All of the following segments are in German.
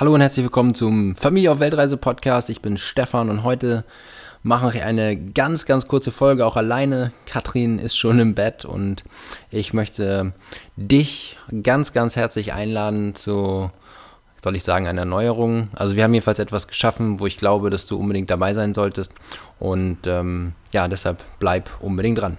Hallo und herzlich willkommen zum Familie auf Weltreise Podcast. Ich bin Stefan und heute mache ich eine ganz, ganz kurze Folge auch alleine. Katrin ist schon im Bett und ich möchte dich ganz, ganz herzlich einladen zu, soll ich sagen, einer Erneuerung. Also wir haben jedenfalls etwas geschaffen, wo ich glaube, dass du unbedingt dabei sein solltest. Und ähm, ja, deshalb bleib unbedingt dran.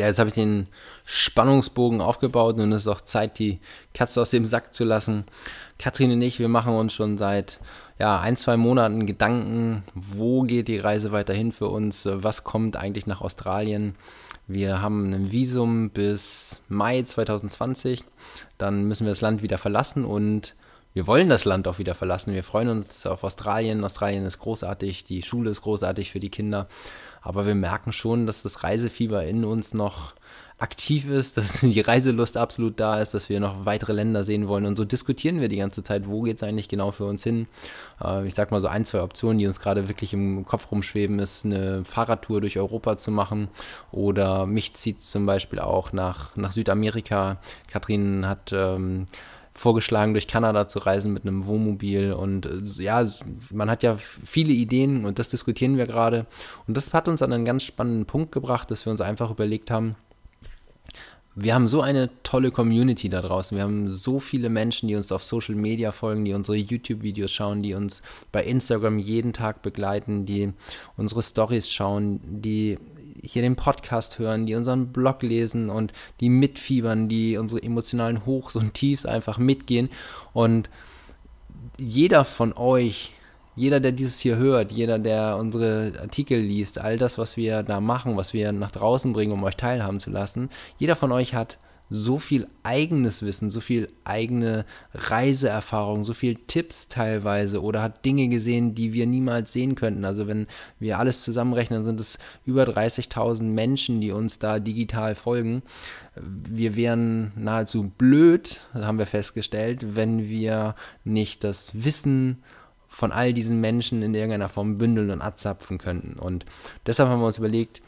Ja, jetzt habe ich den Spannungsbogen aufgebaut und es ist auch Zeit, die Katze aus dem Sack zu lassen. Katrin und ich, wir machen uns schon seit ja, ein, zwei Monaten Gedanken, wo geht die Reise weiterhin für uns, was kommt eigentlich nach Australien. Wir haben ein Visum bis Mai 2020, dann müssen wir das Land wieder verlassen und wir wollen das Land auch wieder verlassen. Wir freuen uns auf Australien. Australien ist großartig, die Schule ist großartig für die Kinder. Aber wir merken schon, dass das Reisefieber in uns noch aktiv ist, dass die Reiselust absolut da ist, dass wir noch weitere Länder sehen wollen. Und so diskutieren wir die ganze Zeit, wo geht es eigentlich genau für uns hin. Äh, ich sag mal so ein, zwei Optionen, die uns gerade wirklich im Kopf rumschweben, ist eine Fahrradtour durch Europa zu machen. Oder mich zieht zum Beispiel auch nach, nach Südamerika. Katrin hat ähm, vorgeschlagen, durch Kanada zu reisen mit einem Wohnmobil. Und äh, ja, man hat ja viele Ideen und das diskutieren wir gerade. Und das hat uns an einen ganz spannenden Punkt gebracht, dass wir uns einfach überlegt haben, wir haben so eine tolle Community da draußen. Wir haben so viele Menschen, die uns auf Social Media folgen, die unsere YouTube-Videos schauen, die uns bei Instagram jeden Tag begleiten, die unsere Stories schauen, die hier den Podcast hören, die unseren Blog lesen und die mitfiebern, die unsere emotionalen Hochs und Tiefs einfach mitgehen. Und jeder von euch, jeder, der dieses hier hört, jeder, der unsere Artikel liest, all das, was wir da machen, was wir nach draußen bringen, um euch teilhaben zu lassen, jeder von euch hat so viel eigenes Wissen, so viel eigene Reiseerfahrung, so viel Tipps teilweise oder hat Dinge gesehen, die wir niemals sehen könnten. Also wenn wir alles zusammenrechnen, sind es über 30.000 Menschen, die uns da digital folgen. Wir wären nahezu blöd, haben wir festgestellt, wenn wir nicht das Wissen von all diesen Menschen in irgendeiner Form bündeln und abzapfen könnten. Und deshalb haben wir uns überlegt,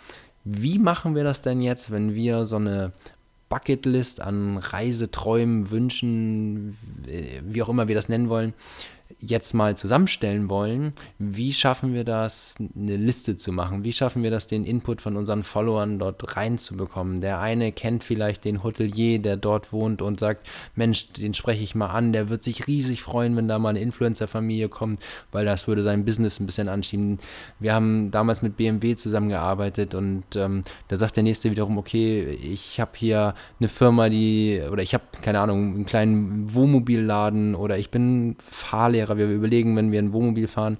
wie machen wir das denn jetzt, wenn wir so eine Bucketlist an Reiseträumen, Wünschen, wie auch immer wir das nennen wollen, jetzt mal zusammenstellen wollen, wie schaffen wir das, eine Liste zu machen? Wie schaffen wir das, den Input von unseren Followern dort reinzubekommen? Der eine kennt vielleicht den Hotelier, der dort wohnt und sagt, Mensch, den spreche ich mal an, der wird sich riesig freuen, wenn da mal eine Influencer-Familie kommt, weil das würde sein Business ein bisschen anschieben. Wir haben damals mit BMW zusammengearbeitet und ähm, da sagt der nächste wiederum, okay, ich habe hier eine Firma, die, oder ich habe, keine Ahnung, einen kleinen Wohnmobilladen oder ich bin Fahrlehrer. Wir überlegen, wenn wir ein Wohnmobil fahren,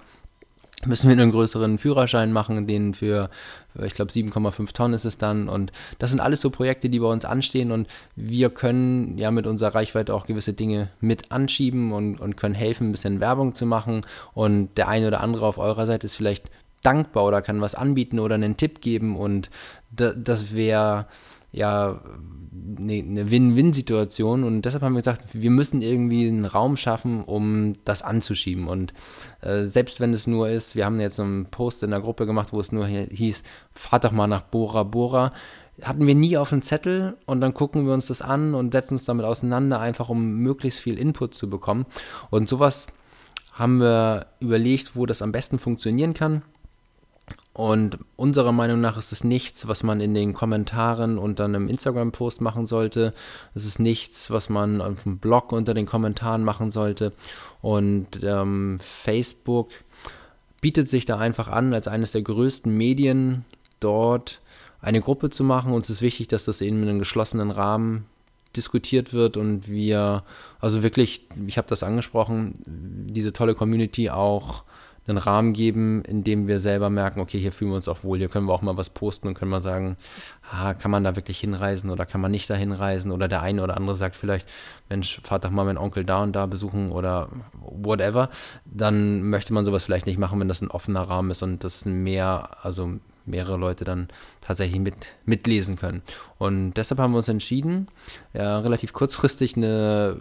müssen wir einen größeren Führerschein machen, den für, ich glaube, 7,5 Tonnen ist es dann. Und das sind alles so Projekte, die bei uns anstehen und wir können ja mit unserer Reichweite auch gewisse Dinge mit anschieben und, und können helfen, ein bisschen Werbung zu machen. Und der eine oder andere auf eurer Seite ist vielleicht dankbar oder kann was anbieten oder einen Tipp geben und das, das wäre ja eine, eine Win-Win-Situation. Und deshalb haben wir gesagt, wir müssen irgendwie einen Raum schaffen, um das anzuschieben. Und äh, selbst wenn es nur ist, wir haben jetzt einen Post in der Gruppe gemacht, wo es nur hieß, fahrt doch mal nach Bora Bora, hatten wir nie auf dem Zettel. Und dann gucken wir uns das an und setzen uns damit auseinander, einfach um möglichst viel Input zu bekommen. Und sowas haben wir überlegt, wo das am besten funktionieren kann und unserer Meinung nach ist es nichts, was man in den Kommentaren unter einem Instagram-Post machen sollte. Es ist nichts, was man auf dem Blog unter den Kommentaren machen sollte. Und ähm, Facebook bietet sich da einfach an, als eines der größten Medien dort eine Gruppe zu machen. Uns ist wichtig, dass das eben in einem geschlossenen Rahmen diskutiert wird und wir, also wirklich, ich habe das angesprochen, diese tolle Community auch einen Rahmen geben, in dem wir selber merken, okay, hier fühlen wir uns auch wohl, hier können wir auch mal was posten und können mal sagen, ah, kann man da wirklich hinreisen oder kann man nicht da hinreisen oder der eine oder andere sagt vielleicht, Mensch, fahrt doch mal meinen Onkel da und da besuchen oder whatever, dann möchte man sowas vielleicht nicht machen, wenn das ein offener Rahmen ist und das mehr, also mehrere Leute dann tatsächlich mit, mitlesen können. Und deshalb haben wir uns entschieden, ja, relativ kurzfristig eine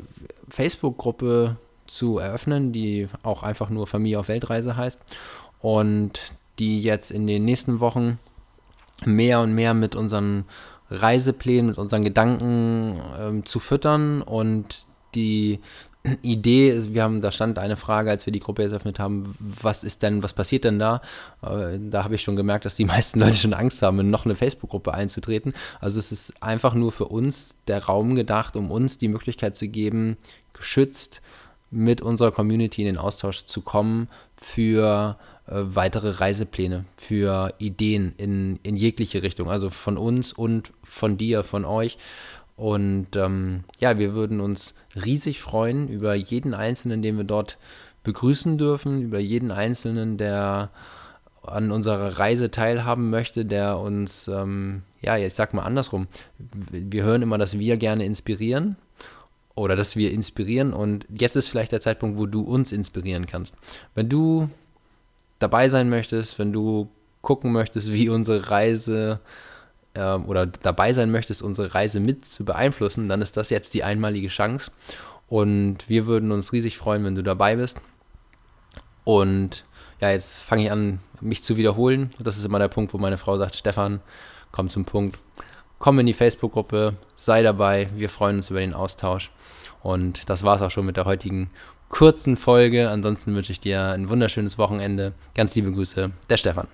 Facebook-Gruppe zu eröffnen, die auch einfach nur Familie auf Weltreise heißt und die jetzt in den nächsten Wochen mehr und mehr mit unseren Reiseplänen, mit unseren Gedanken ähm, zu füttern und die Idee ist, wir haben, da stand eine Frage, als wir die Gruppe jetzt eröffnet haben, was ist denn, was passiert denn da? Äh, da habe ich schon gemerkt, dass die meisten Leute schon Angst haben, in noch eine Facebook-Gruppe einzutreten. Also es ist einfach nur für uns der Raum gedacht, um uns die Möglichkeit zu geben, geschützt mit unserer Community in den Austausch zu kommen für äh, weitere Reisepläne, für Ideen in, in jegliche Richtung, also von uns und von dir, von euch. Und ähm, ja, wir würden uns riesig freuen über jeden Einzelnen, den wir dort begrüßen dürfen, über jeden Einzelnen, der an unserer Reise teilhaben möchte, der uns, ähm, ja, ich sag mal andersrum, wir hören immer, dass wir gerne inspirieren oder dass wir inspirieren und jetzt ist vielleicht der Zeitpunkt, wo du uns inspirieren kannst. Wenn du dabei sein möchtest, wenn du gucken möchtest, wie unsere Reise äh, oder dabei sein möchtest, unsere Reise mit zu beeinflussen, dann ist das jetzt die einmalige Chance. Und wir würden uns riesig freuen, wenn du dabei bist. Und ja, jetzt fange ich an, mich zu wiederholen. Das ist immer der Punkt, wo meine Frau sagt, Stefan, komm zum Punkt. Komm in die Facebook-Gruppe, sei dabei. Wir freuen uns über den Austausch. Und das war es auch schon mit der heutigen kurzen Folge. Ansonsten wünsche ich dir ein wunderschönes Wochenende. Ganz liebe Grüße, der Stefan.